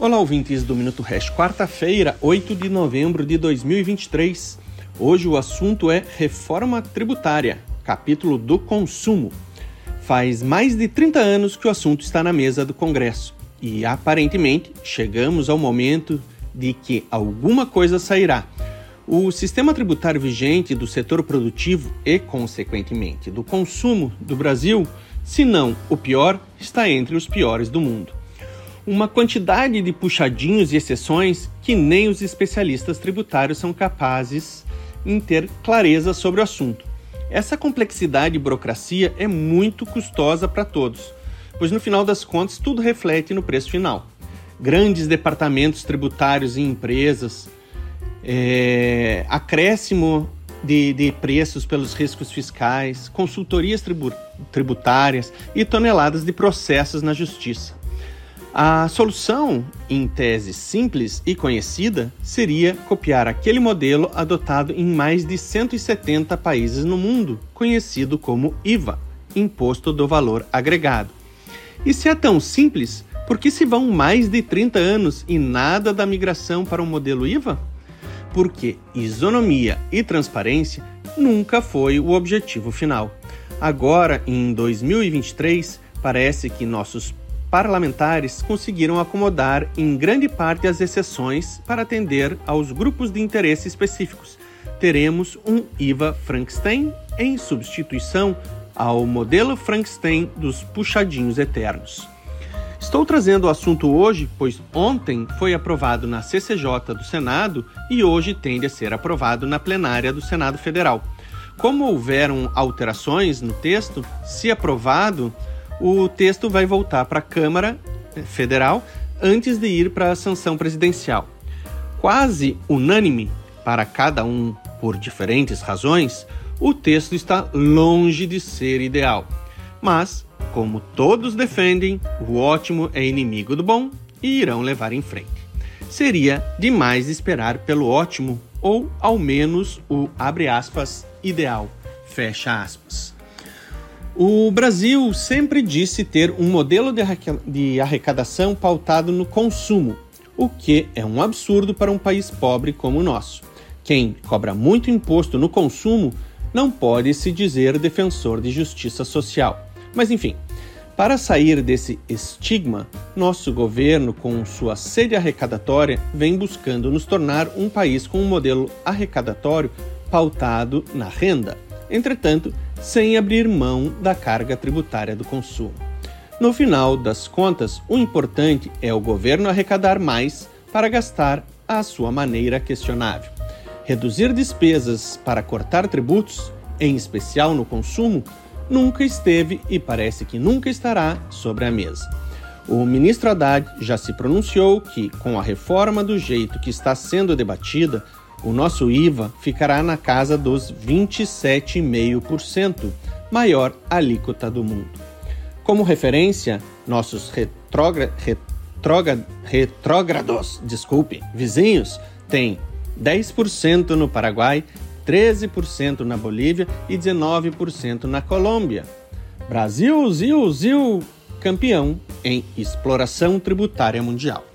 Olá, ouvintes do Minuto Hash, quarta-feira, 8 de novembro de 2023. Hoje o assunto é reforma tributária, capítulo do consumo. Faz mais de 30 anos que o assunto está na mesa do Congresso e aparentemente chegamos ao momento de que alguma coisa sairá. O sistema tributário vigente do setor produtivo e, consequentemente, do consumo do Brasil, se não o pior, está entre os piores do mundo. Uma quantidade de puxadinhos e exceções que nem os especialistas tributários são capazes em ter clareza sobre o assunto. Essa complexidade e burocracia é muito custosa para todos, pois no final das contas tudo reflete no preço final. Grandes departamentos tributários em empresas, é, acréscimo de, de, preços pelos riscos fiscais, consultorias tribu tributárias e toneladas de processos na justiça. A solução, em tese simples e conhecida, seria copiar aquele modelo adotado em mais de 170 países no mundo, conhecido como IVA Imposto do Valor Agregado. E se é tão simples, por que se vão mais de 30 anos e nada da migração para o um modelo IVA? Porque isonomia e transparência nunca foi o objetivo final. Agora, em 2023, parece que nossos parlamentares conseguiram acomodar em grande parte as exceções para atender aos grupos de interesse específicos. Teremos um IVA Frankenstein em substituição ao modelo Frankenstein dos puxadinhos eternos. Estou trazendo o assunto hoje, pois ontem foi aprovado na CCJ do Senado e hoje tende a ser aprovado na plenária do Senado Federal. Como houveram alterações no texto, se aprovado, o texto vai voltar para a Câmara Federal antes de ir para a sanção presidencial. Quase unânime para cada um por diferentes razões, o texto está longe de ser ideal. Mas, como todos defendem, o ótimo é inimigo do bom e irão levar em frente. Seria demais esperar pelo ótimo ou ao menos o abre aspas ideal, fecha aspas. O Brasil sempre disse ter um modelo de arrecadação pautado no consumo, o que é um absurdo para um país pobre como o nosso. Quem cobra muito imposto no consumo não pode se dizer defensor de justiça social. Mas enfim, para sair desse estigma, nosso governo, com sua sede arrecadatória, vem buscando nos tornar um país com um modelo arrecadatório pautado na renda. Entretanto, sem abrir mão da carga tributária do consumo. No final das contas, o importante é o governo arrecadar mais para gastar à sua maneira questionável. Reduzir despesas para cortar tributos, em especial no consumo, nunca esteve e parece que nunca estará sobre a mesa. O ministro Haddad já se pronunciou que, com a reforma do jeito que está sendo debatida, o nosso IVA ficará na casa dos 27,5%, maior alíquota do mundo. Como referência, nossos retrógra, retrógra, retrógrados, desculpe, vizinhos têm 10% no Paraguai, 13% na Bolívia e 19% na Colômbia. Brasil, Zil, Zil, campeão em exploração tributária mundial.